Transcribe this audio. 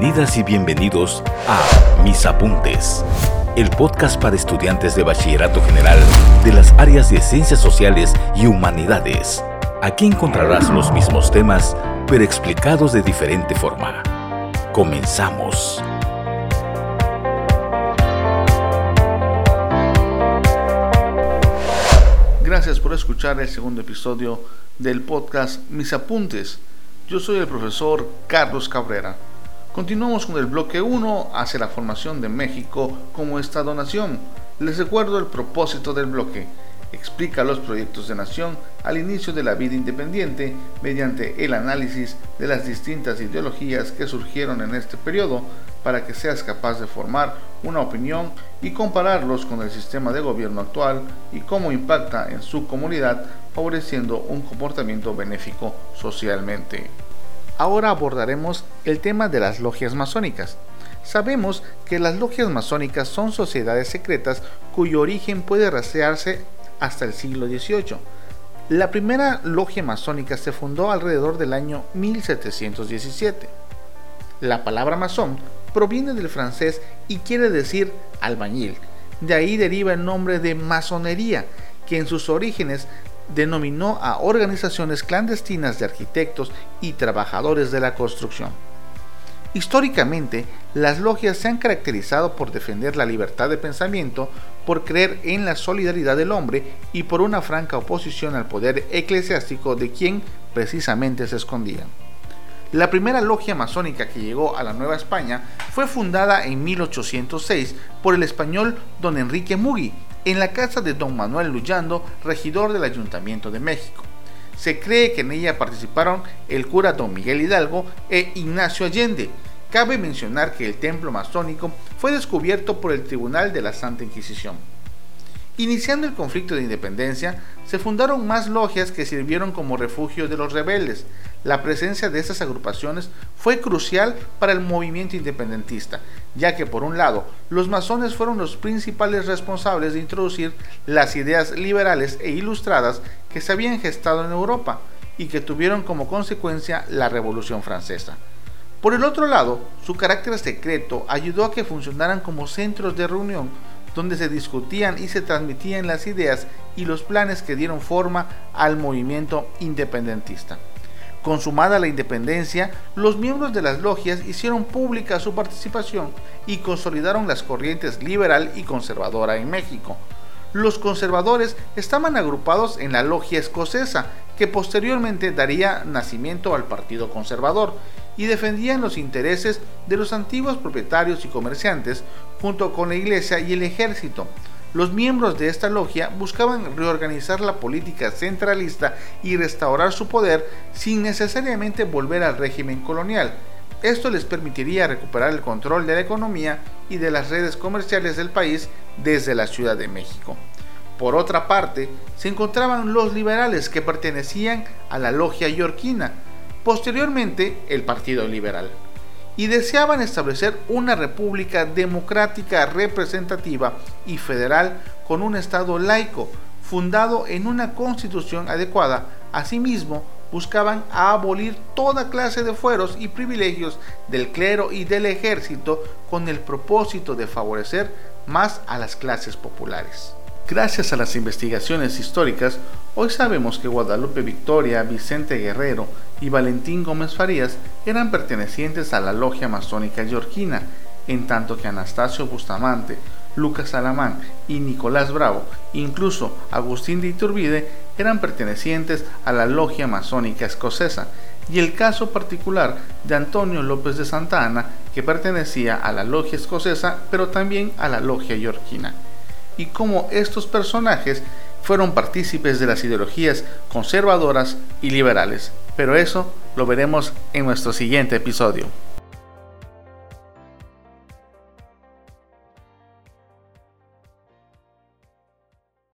Bienvenidas y bienvenidos a Mis Apuntes, el podcast para estudiantes de Bachillerato General de las áreas de Ciencias Sociales y Humanidades. Aquí encontrarás los mismos temas, pero explicados de diferente forma. Comenzamos. Gracias por escuchar el segundo episodio del podcast Mis Apuntes. Yo soy el profesor Carlos Cabrera. Continuamos con el bloque 1 hacia la formación de México como Estado-Nación. Les recuerdo el propósito del bloque. Explica los proyectos de nación al inicio de la vida independiente mediante el análisis de las distintas ideologías que surgieron en este periodo para que seas capaz de formar una opinión y compararlos con el sistema de gobierno actual y cómo impacta en su comunidad favoreciendo un comportamiento benéfico socialmente. Ahora abordaremos el tema de las logias masónicas. Sabemos que las logias masónicas son sociedades secretas cuyo origen puede rastrearse hasta el siglo XVIII. La primera logia masónica se fundó alrededor del año 1717. La palabra masón proviene del francés y quiere decir albañil. De ahí deriva el nombre de masonería, que en sus orígenes denominó a organizaciones clandestinas de arquitectos y trabajadores de la construcción. Históricamente, las logias se han caracterizado por defender la libertad de pensamiento, por creer en la solidaridad del hombre y por una franca oposición al poder eclesiástico de quien precisamente se escondían. La primera logia masónica que llegó a la Nueva España fue fundada en 1806 por el español don Enrique Mugi, en la casa de don Manuel Luyando, regidor del Ayuntamiento de México. Se cree que en ella participaron el cura don Miguel Hidalgo e Ignacio Allende. Cabe mencionar que el templo masónico fue descubierto por el Tribunal de la Santa Inquisición. Iniciando el conflicto de independencia, se fundaron más logias que sirvieron como refugio de los rebeldes. La presencia de estas agrupaciones fue crucial para el movimiento independentista, ya que por un lado, los masones fueron los principales responsables de introducir las ideas liberales e ilustradas que se habían gestado en Europa y que tuvieron como consecuencia la Revolución Francesa. Por el otro lado, su carácter secreto ayudó a que funcionaran como centros de reunión donde se discutían y se transmitían las ideas y los planes que dieron forma al movimiento independentista. Consumada la independencia, los miembros de las logias hicieron pública su participación y consolidaron las corrientes liberal y conservadora en México. Los conservadores estaban agrupados en la logia escocesa, que posteriormente daría nacimiento al Partido Conservador, y defendían los intereses de los antiguos propietarios y comerciantes junto con la iglesia y el ejército. Los miembros de esta logia buscaban reorganizar la política centralista y restaurar su poder sin necesariamente volver al régimen colonial. Esto les permitiría recuperar el control de la economía y de las redes comerciales del país desde la Ciudad de México. Por otra parte, se encontraban los liberales que pertenecían a la logia yorquina, posteriormente el Partido Liberal, y deseaban establecer una república democrática representativa y federal con un Estado laico, fundado en una constitución adecuada. Asimismo, buscaban abolir toda clase de fueros y privilegios del clero y del ejército con el propósito de favorecer más a las clases populares. Gracias a las investigaciones históricas, hoy sabemos que Guadalupe Victoria, Vicente Guerrero y Valentín Gómez Farías eran pertenecientes a la logia masónica yorquina, en tanto que Anastasio Bustamante, Lucas Alamán y Nicolás Bravo, incluso Agustín de Iturbide, eran pertenecientes a la logia masónica escocesa, y el caso particular de Antonio López de Santa Ana, que pertenecía a la logia escocesa, pero también a la logia yorquina y cómo estos personajes fueron partícipes de las ideologías conservadoras y liberales. Pero eso lo veremos en nuestro siguiente episodio.